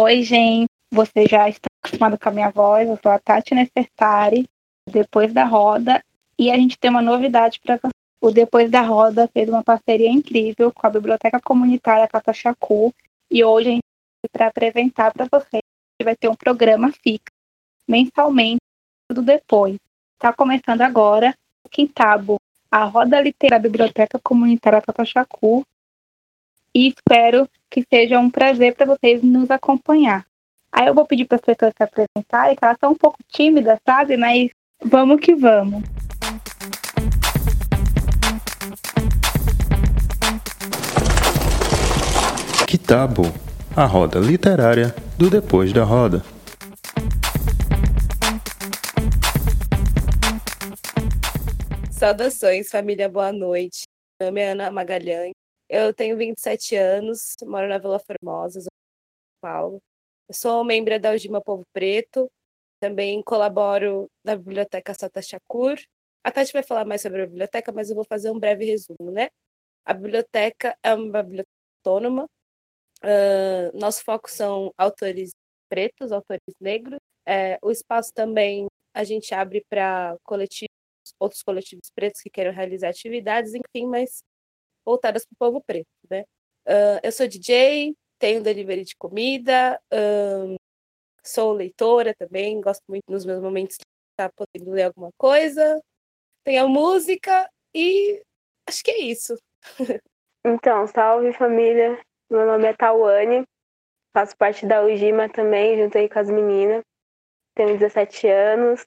Oi, gente. Você já está acostumado com a minha voz. Eu sou a Tati Nefertari, depois da roda. E a gente tem uma novidade para você. O Depois da Roda fez uma parceria incrível com a Biblioteca Comunitária Catachacu. E hoje a gente para apresentar para vocês. Vai ter um programa fixo, mensalmente, do depois. Está começando agora o Quintabo, a Roda Literária da Biblioteca Comunitária Tatachacu. E espero que seja um prazer para vocês nos acompanhar. Aí eu vou pedir para as pessoas se apresentarem, que elas estão um pouco tímidas, sabe? Mas vamos que vamos. Quitabo, a roda literária do Depois da Roda. Saudações, família, boa noite. Meu nome é Ana Magalhães. Eu tenho 27 anos, moro na Vila Formosa, São Paulo. Eu sou membro da Algima Povo Preto, também colaboro na Biblioteca Sata Shakur. A Tati vai falar mais sobre a biblioteca, mas eu vou fazer um breve resumo, né? A biblioteca é uma biblioteca autônoma. Uh, nosso foco são autores pretos, autores negros. É, o espaço também a gente abre para coletivos outros coletivos pretos que queiram realizar atividades, enfim, mas voltadas para o povo preto, né? Uh, eu sou DJ, tenho delivery de comida, um, sou leitora também, gosto muito nos meus momentos de estar podendo ler alguma coisa, tenho música e acho que é isso. então, salve família, meu nome é Tawane, faço parte da UGIMA também, junto aí com as meninas, tenho 17 anos,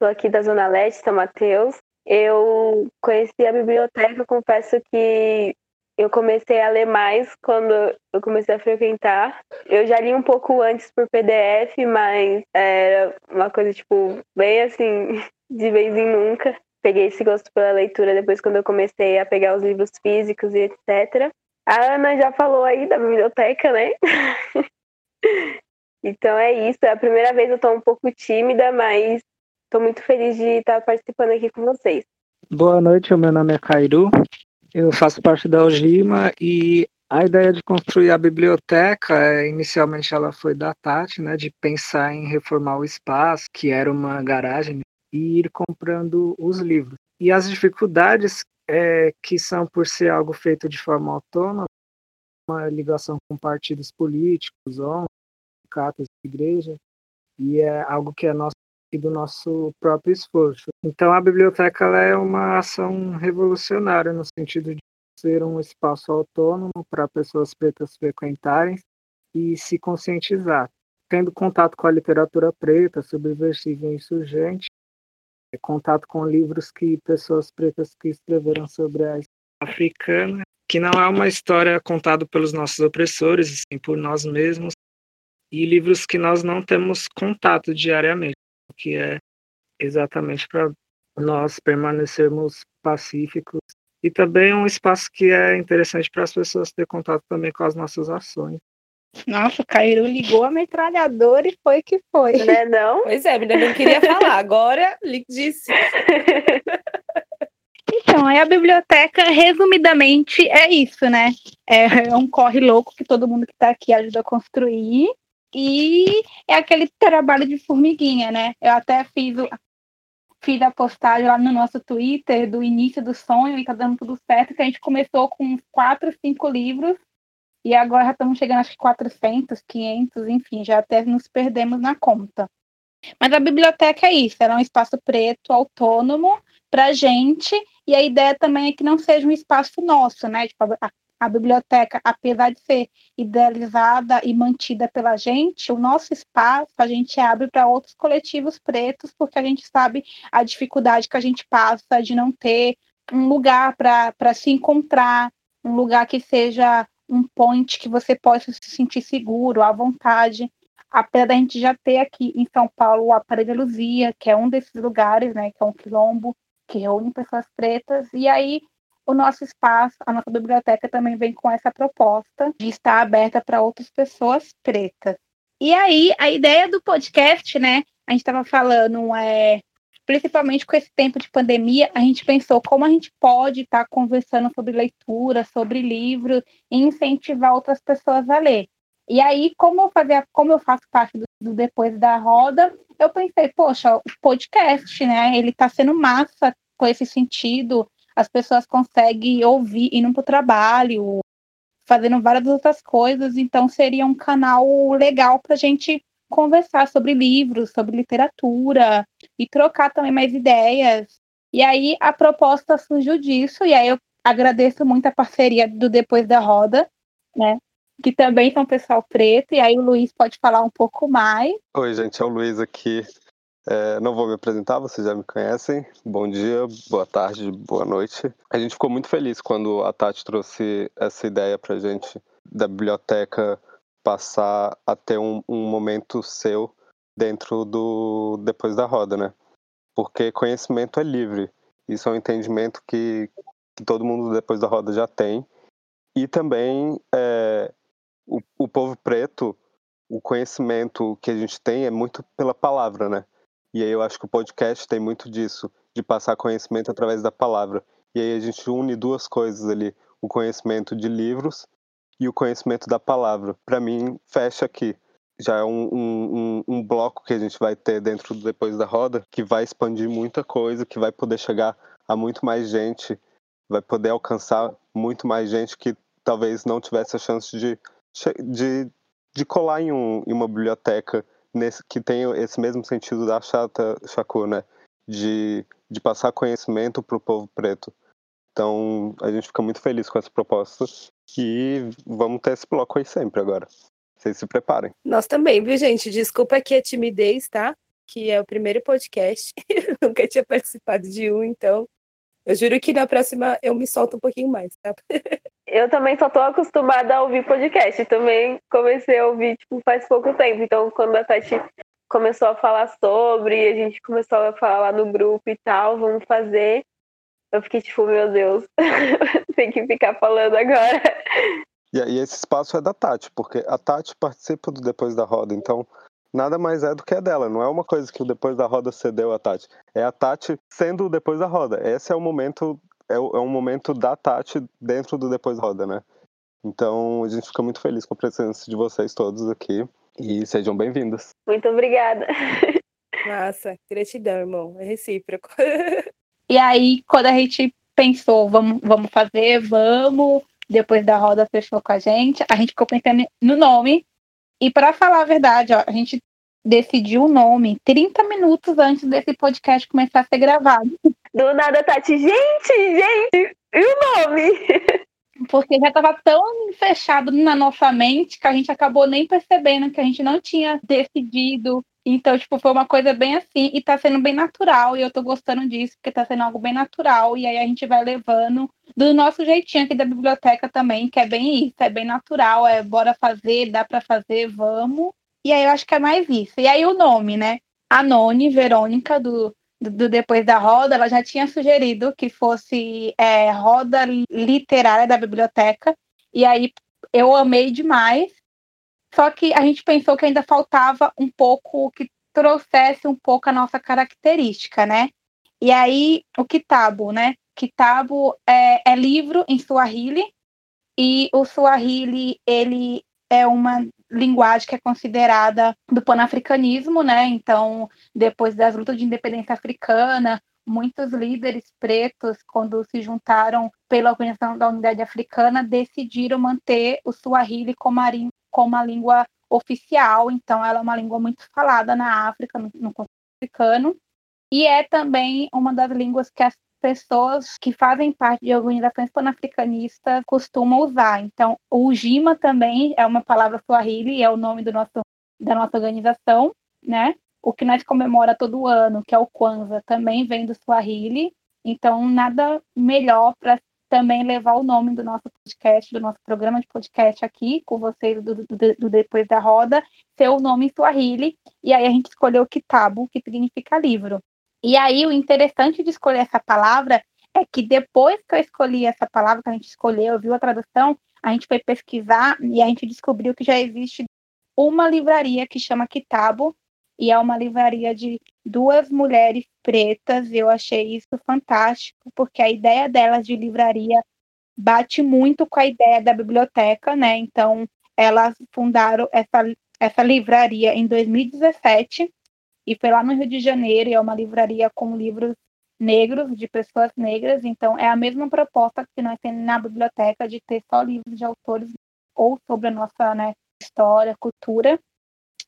Sou aqui da Zona Leste, São Mateus. Eu conheci a biblioteca, confesso que eu comecei a ler mais quando eu comecei a frequentar. Eu já li um pouco antes por PDF, mas era uma coisa, tipo, bem assim, de vez em nunca. Peguei esse gosto pela leitura depois quando eu comecei a pegar os livros físicos e etc. A Ana já falou aí da biblioteca, né? então é isso. É a primeira vez eu estou um pouco tímida, mas Estou muito feliz de estar participando aqui com vocês. Boa noite, meu nome é Cairu. Eu faço parte da Algima e a ideia de construir a biblioteca, é, inicialmente ela foi da Tati, né, de pensar em reformar o espaço, que era uma garagem, e ir comprando os livros. E as dificuldades é, que são por ser algo feito de forma autônoma, uma ligação com partidos políticos, ONGs, sindicatos, igreja, e é algo que é nosso e do nosso próprio esforço. Então, a biblioteca é uma ação revolucionária no sentido de ser um espaço autônomo para pessoas pretas frequentarem e se conscientizar. Tendo contato com a literatura preta, subversiva e insurgente, contato com livros que pessoas pretas que escreveram sobre a africana, que não é uma história contada pelos nossos opressores, sim por nós mesmos, e livros que nós não temos contato diariamente que é exatamente para nós permanecermos pacíficos e também um espaço que é interessante para as pessoas ter contato também com as nossas ações. Nossa, o Cairo ligou a metralhadora e foi que foi. Né, não? Pois é, ainda não queria falar, agora disse. Então, aí a biblioteca, resumidamente, é isso, né? É um corre louco que todo mundo que está aqui ajuda a construir. E é aquele trabalho de formiguinha, né? Eu até fiz, o, fiz a postagem lá no nosso Twitter do início do sonho e tá dando tudo certo, que a gente começou com uns quatro, cinco livros e agora já estamos chegando acho que 400, 500, enfim, já até nos perdemos na conta. Mas a biblioteca é isso, ela é um espaço preto, autônomo, para gente, e a ideia também é que não seja um espaço nosso, né? Tipo, a, a biblioteca, apesar de ser idealizada e mantida pela gente, o nosso espaço a gente abre para outros coletivos pretos, porque a gente sabe a dificuldade que a gente passa de não ter um lugar para se encontrar, um lugar que seja um point que você possa se sentir seguro, à vontade. Apesar da gente já ter aqui em São Paulo o Aparelho Luzia, que é um desses lugares, né, que é um quilombo que reúne pessoas pretas, e aí o nosso espaço, a nossa biblioteca também vem com essa proposta de estar aberta para outras pessoas pretas. E aí, a ideia do podcast, né? A gente estava falando, é, principalmente com esse tempo de pandemia, a gente pensou como a gente pode estar tá conversando sobre leitura, sobre livro, e incentivar outras pessoas a ler. E aí, como eu fazia, como eu faço parte do, do Depois da Roda, eu pensei, poxa, o podcast, né? Ele está sendo massa com esse sentido. As pessoas conseguem ouvir indo para o trabalho, fazendo várias outras coisas. Então, seria um canal legal para a gente conversar sobre livros, sobre literatura e trocar também mais ideias. E aí a proposta surgiu disso, e aí eu agradeço muito a parceria do Depois da Roda, né? que também são pessoal preto, e aí o Luiz pode falar um pouco mais. Oi, gente, é o Luiz aqui. É, não vou me apresentar, vocês já me conhecem. Bom dia, boa tarde, boa noite. A gente ficou muito feliz quando a Tati trouxe essa ideia pra gente da biblioteca passar a ter um, um momento seu dentro do depois da roda, né? Porque conhecimento é livre. Isso é um entendimento que, que todo mundo depois da roda já tem. E também é, o, o povo preto, o conhecimento que a gente tem é muito pela palavra, né? E aí eu acho que o podcast tem muito disso, de passar conhecimento através da palavra. E aí a gente une duas coisas ali, o conhecimento de livros e o conhecimento da palavra. Para mim, fecha aqui. Já é um, um, um, bloco que a gente vai ter dentro do Depois da Roda, que vai expandir muita coisa, que vai poder chegar a muito mais gente, vai poder alcançar muito mais gente que talvez não tivesse a chance de de, de colar em, um, em uma biblioteca nesse, que tem esse mesmo sentido da chata Chacu, né? De, de passar conhecimento para o povo preto. Então, a gente fica muito feliz com essa proposta e vamos ter esse bloco aí sempre agora. Vocês se preparem. Nós também, viu, gente? Desculpa aqui a timidez, tá? Que é o primeiro podcast. Nunca tinha participado de um, então eu juro que na próxima eu me solto um pouquinho mais, tá? Eu também só tô acostumada a ouvir podcast. Também comecei a ouvir, tipo, faz pouco tempo. Então, quando a Tati começou a falar sobre, a gente começou a falar no grupo e tal, vamos fazer. Eu fiquei tipo, meu Deus, tem que ficar falando agora. E, e esse espaço é da Tati, porque a Tati participa do Depois da Roda, então nada mais é do que a dela. Não é uma coisa que o Depois da Roda cedeu a Tati. É a Tati sendo o Depois da Roda. Esse é o momento, é, é um momento da Tati dentro do Depois da Roda, né? Então a gente fica muito feliz com a presença de vocês todos aqui e sejam bem-vindos. Muito obrigada. Nossa, gratidão, irmão. É recíproco. e aí, quando a gente pensou, vamos, vamos fazer, vamos, depois da roda fechou com a gente, a gente ficou pensando no nome, e para falar a verdade, ó, a gente decidiu o nome 30 minutos antes desse podcast começar a ser gravado. Do nada, Tati, gente, gente, e o nome? Porque já estava tão fechado na nossa mente que a gente acabou nem percebendo que a gente não tinha decidido. Então, tipo, foi uma coisa bem assim, e tá sendo bem natural, e eu tô gostando disso, porque tá sendo algo bem natural, e aí a gente vai levando do nosso jeitinho aqui da biblioteca também, que é bem isso, é bem natural, é bora fazer, dá para fazer, vamos. E aí eu acho que é mais isso. E aí o nome, né? A Verônica, do, do, do Depois da Roda, ela já tinha sugerido que fosse é, Roda Literária da Biblioteca. E aí eu amei demais. Só que a gente pensou que ainda faltava um pouco que trouxesse um pouco a nossa característica, né? E aí o Kitabo, né? Kitabo é, é livro em Swahili e o Swahili ele é uma linguagem que é considerada do panafricanismo, né? Então, depois das lutas de independência africana, muitos líderes pretos, quando se juntaram pela Organização da Unidade Africana, decidiram manter o Swahili como a, como a língua oficial. Então, ela é uma língua muito falada na África, no, no continente africano, e é também uma das línguas que as pessoas que fazem parte de organizações panafricanistas costumam usar. Então, o Jima também é uma palavra Swahili, é o nome do nosso, da nossa organização, né? O que nós comemora todo ano, que é o Kwanzaa, também vem do Swahili. Então, nada melhor para também levar o nome do nosso podcast, do nosso programa de podcast aqui, com vocês do, do, do Depois da Roda, ser o nome em Swahili. E aí a gente escolheu Kitabo, que significa livro. E aí, o interessante de escolher essa palavra é que depois que eu escolhi essa palavra, que a gente escolheu, viu a tradução, a gente foi pesquisar e a gente descobriu que já existe uma livraria que chama Kitabo, e é uma livraria de duas mulheres pretas. Eu achei isso fantástico, porque a ideia delas de livraria bate muito com a ideia da biblioteca, né? Então, elas fundaram essa, essa livraria em 2017 e foi lá no Rio de Janeiro, e é uma livraria com livros negros, de pessoas negras, então é a mesma proposta que nós temos na biblioteca de ter só livros de autores ou sobre a nossa né, história, cultura.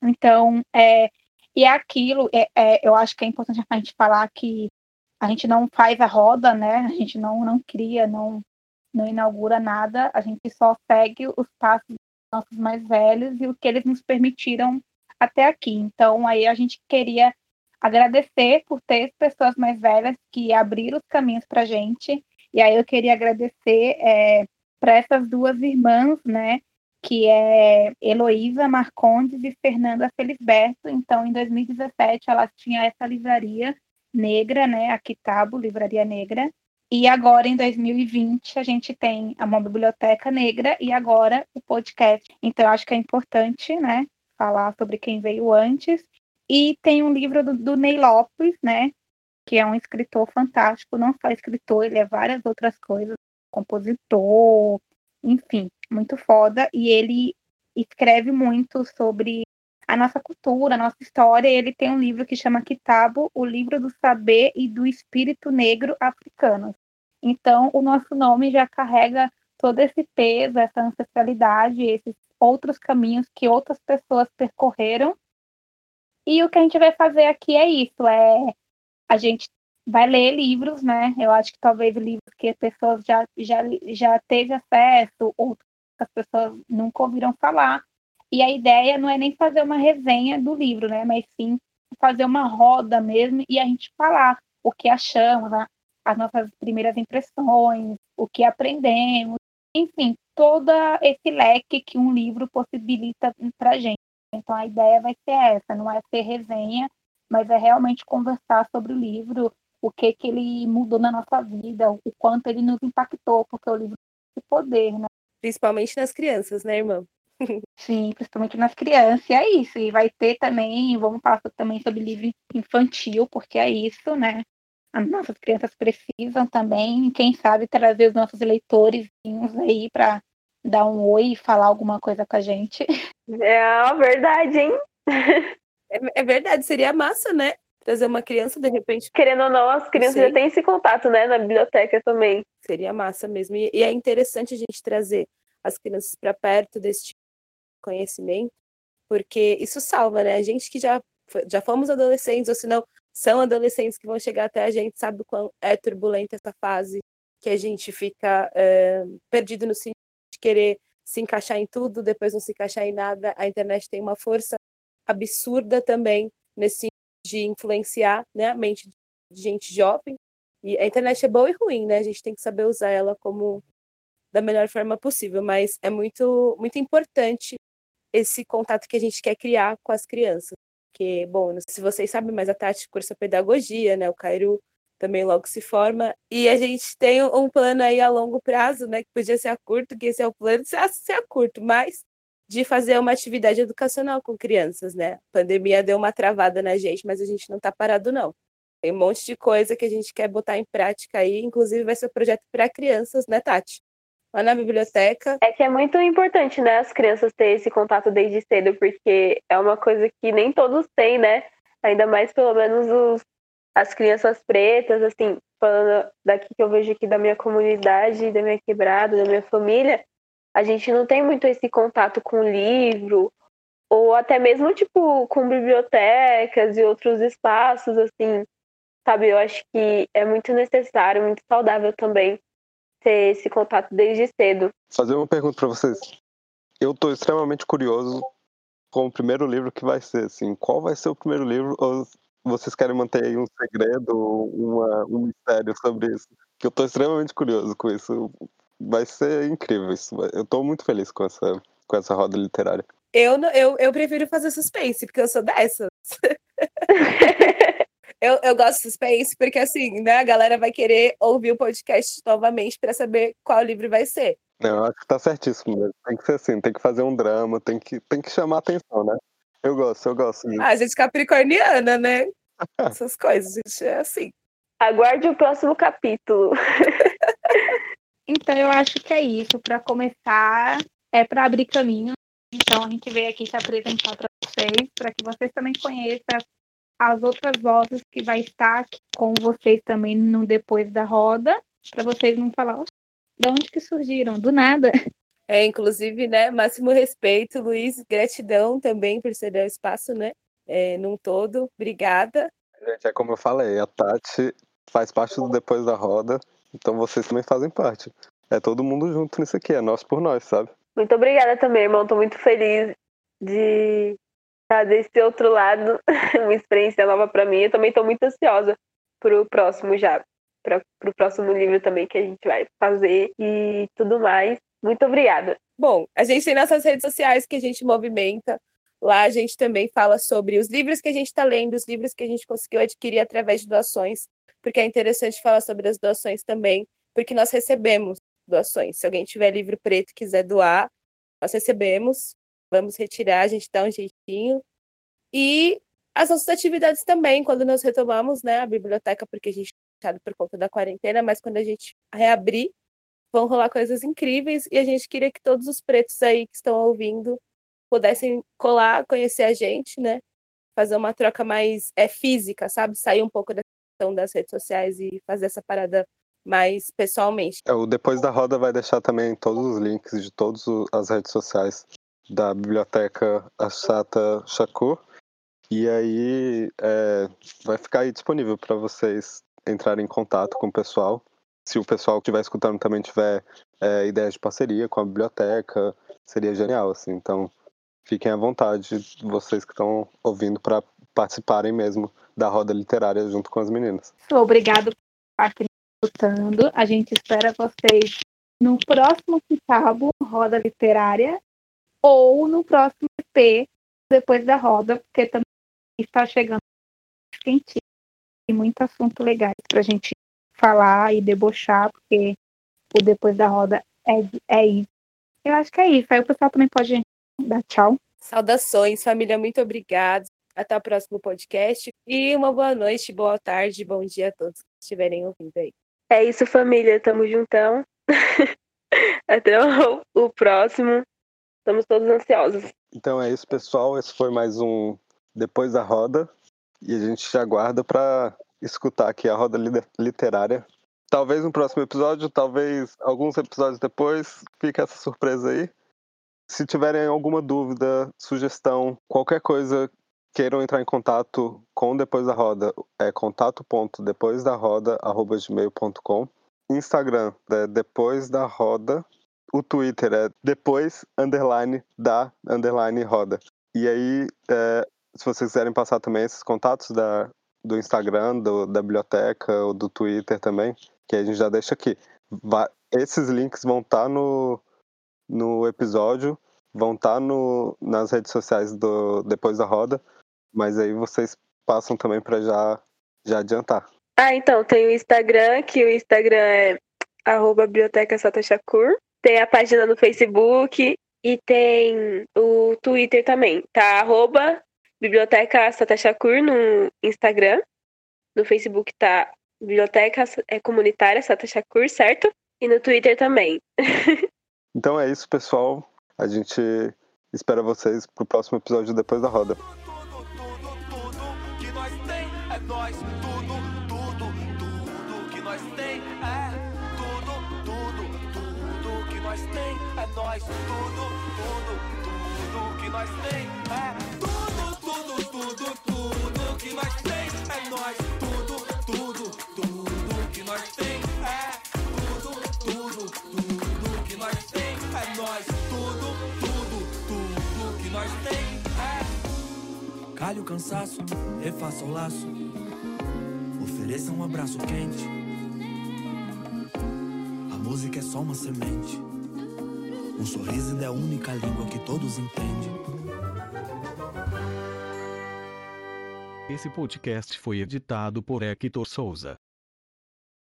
Então, é, e é aquilo, é, é, eu acho que é importante a gente falar que a gente não faz a roda, né? A gente não, não cria, não, não inaugura nada, a gente só segue os passos dos nossos mais velhos e o que eles nos permitiram até aqui. Então, aí a gente queria agradecer por ter pessoas mais velhas que abriram os caminhos para a gente. E aí eu queria agradecer é, para essas duas irmãs, né? Que é Heloísa Marcondes e Fernanda Felisberto. Então, em 2017, elas tinham essa livraria negra, né? A Kitabo, Livraria Negra. E agora, em 2020, a gente tem uma biblioteca negra e agora o podcast. Então, eu acho que é importante, né? falar sobre quem veio antes. E tem um livro do, do Ney Lopes, né? Que é um escritor fantástico, não só escritor, ele é várias outras coisas, compositor, enfim, muito foda. E ele escreve muito sobre a nossa cultura, a nossa história. Ele tem um livro que chama Kitabo, o livro do saber e do espírito negro africano. Então, o nosso nome já carrega todo esse peso, essa ancestralidade, esses outros caminhos que outras pessoas percorreram. E o que a gente vai fazer aqui é isso, é a gente vai ler livros, né? Eu acho que talvez livros que as pessoas já já já teve acesso, outras pessoas nunca ouviram falar. E a ideia não é nem fazer uma resenha do livro, né? Mas sim fazer uma roda mesmo e a gente falar o que achamos, né? as nossas primeiras impressões, o que aprendemos, enfim, todo esse leque que um livro possibilita para gente. Então a ideia vai ser essa, não é ser resenha, mas é realmente conversar sobre o livro, o que que ele mudou na nossa vida, o quanto ele nos impactou, porque o livro tem poder, né? Principalmente nas crianças, né, irmã? Sim, principalmente nas crianças, e é isso. E vai ter também, vamos falar também sobre livro infantil, porque é isso, né? as nossas crianças precisam também, quem sabe trazer os nossos leitores aí para dar um oi e falar alguma coisa com a gente. É verdade, hein? É, é, verdade, seria massa, né? Trazer uma criança de repente. Querendo ou não, as crianças já têm esse contato, né, na biblioteca também. Seria massa mesmo. E, e é interessante a gente trazer as crianças para perto desse tipo de conhecimento, porque isso salva, né? A gente que já, já fomos adolescentes, ou se não, são adolescentes que vão chegar até a gente, sabe o quão é turbulenta essa fase, que a gente fica é, perdido no sentido de querer se encaixar em tudo, depois não se encaixar em nada. A internet tem uma força absurda também nesse de influenciar né, a mente de gente jovem. E a internet é boa e ruim, né? A gente tem que saber usar ela como da melhor forma possível, mas é muito muito importante esse contato que a gente quer criar com as crianças porque, bom, não sei se vocês sabem, mas a Tati cursa pedagogia, né? O Cairo também logo se forma. E a gente tem um plano aí a longo prazo, né? Que podia ser a curto, que esse é o plano, se ser a curto, mas de fazer uma atividade educacional com crianças, né? A pandemia deu uma travada na gente, mas a gente não está parado, não. Tem um monte de coisa que a gente quer botar em prática aí, inclusive vai ser um projeto para crianças, né, Tati? lá na biblioteca. É que é muito importante, né, as crianças terem esse contato desde cedo, porque é uma coisa que nem todos têm, né? Ainda mais pelo menos os, as crianças pretas, assim, falando daqui que eu vejo aqui da minha comunidade, da minha quebrada, da minha família, a gente não tem muito esse contato com livro, ou até mesmo, tipo, com bibliotecas e outros espaços, assim, sabe? Eu acho que é muito necessário, muito saudável também ter esse contato desde cedo. Fazer uma pergunta para vocês. Eu estou extremamente curioso com o primeiro livro que vai ser, assim, qual vai ser o primeiro livro ou vocês querem manter aí um segredo, uma, um mistério sobre isso? Que eu estou extremamente curioso com isso. Vai ser incrível isso. Eu estou muito feliz com essa, com essa roda literária. Eu, eu, eu prefiro fazer suspense, porque eu sou dessas. Eu, eu gosto de suspense porque, assim, né, a galera vai querer ouvir o podcast novamente para saber qual livro vai ser. Não, eu acho que tá certíssimo mesmo. Tem que ser assim, tem que fazer um drama, tem que, tem que chamar atenção, né? Eu gosto, eu gosto. Disso. Ah, a gente capricorniana, né? Essas coisas, gente, é assim. Aguarde o próximo capítulo. então, eu acho que é isso. Para começar, é para abrir caminho. Então a gente veio aqui se apresentar para vocês, para que vocês também conheçam as outras vozes que vai estar aqui com vocês também no depois da roda, para vocês não falar de onde que surgiram, do nada. É, inclusive, né, máximo respeito, Luiz, gratidão também por ceder o espaço, né, é, num todo, obrigada. Gente, é como eu falei, a Tati faz parte do Depois da Roda, então vocês também fazem parte. É todo mundo junto nisso aqui, é nós por nós, sabe? Muito obrigada também, irmão. Tô muito feliz de estar desse outro lado, uma experiência nova para mim. Eu também tô muito ansiosa pro próximo já, para pro próximo livro também que a gente vai fazer e tudo mais. Muito obrigada. Bom, a gente tem nossas redes sociais que a gente movimenta. Lá a gente também fala sobre os livros que a gente está lendo, os livros que a gente conseguiu adquirir através de doações, porque é interessante falar sobre as doações também, porque nós recebemos doações. Se alguém tiver livro preto e quiser doar, nós recebemos, vamos retirar, a gente dá um jeitinho. E as nossas atividades também, quando nós retomamos né, a biblioteca, porque a gente está por conta da quarentena, mas quando a gente reabrir, vão rolar coisas incríveis e a gente queria que todos os pretos aí que estão ouvindo pudessem colar, conhecer a gente, né? Fazer uma troca mais é, física, sabe? Sair um pouco da questão das redes sociais e fazer essa parada mais pessoalmente. É, o Depois da Roda vai deixar também todos os links de todas as redes sociais da biblioteca Achata Shakur. E aí é, vai ficar aí disponível para vocês entrarem em contato com o pessoal. Se o pessoal que estiver escutando também tiver é, ideias de parceria com a biblioteca, seria genial, assim. Então, fiquem à vontade, vocês que estão ouvindo, para participarem mesmo da roda literária junto com as meninas. Obrigado por estar escutando. A gente espera vocês no próximo Kitabo Roda Literária ou no próximo EP depois da roda, porque também está chegando quentinho e muito assunto legais para a gente falar e debochar, porque o depois da roda é, é isso. Eu acho que é isso. Aí o pessoal também pode dar tchau. Saudações, família, muito obrigada. Até o próximo podcast. E uma boa noite, boa tarde, bom dia a todos que estiverem ouvindo aí. É isso, família. Tamo juntão. Até o, o próximo. Estamos todos ansiosos. Então é isso, pessoal. Esse foi mais um Depois da Roda. E a gente te aguarda para escutar aqui a roda literária. Talvez no próximo episódio, talvez alguns episódios depois. Fica essa surpresa aí. Se tiverem alguma dúvida, sugestão, qualquer coisa queiram entrar em contato com Depois da Roda, é contato.depoisdaroda.gmail.com Instagram é Depois da Roda. O Twitter é Depois, underline, da, underline, roda. E aí, é, se vocês quiserem passar também esses contatos da, do Instagram, do, da biblioteca ou do Twitter também, que a gente já deixa aqui. Vai, esses links vão estar tá no, no episódio, vão estar tá no, nas redes sociais do Depois da Roda. Mas aí vocês passam também para já, já adiantar. Ah, então, tem o Instagram, que o Instagram é arroba Biblioteca Satachakur. Tem a página no Facebook e tem o Twitter também. Tá arroba Biblioteca Satachakur no Instagram. No Facebook tá Biblioteca é Comunitária Satachakur, certo? E no Twitter também. então é isso, pessoal. A gente espera vocês pro próximo episódio depois da roda. Nós. Tudo, tudo, tudo que nós tem é tudo, tudo, tudo, tudo que nós tem é nós. Tudo, tudo, tudo que nós tem é tudo, tudo, tudo que nós tem é nós. Tudo, tudo, tudo que nós tem é. Calhe o cansaço, refaça o laço. Ofereça um abraço quente. A música é só uma semente. Um sorriso é a única língua que todos entendem. Esse podcast foi editado por Hector Souza.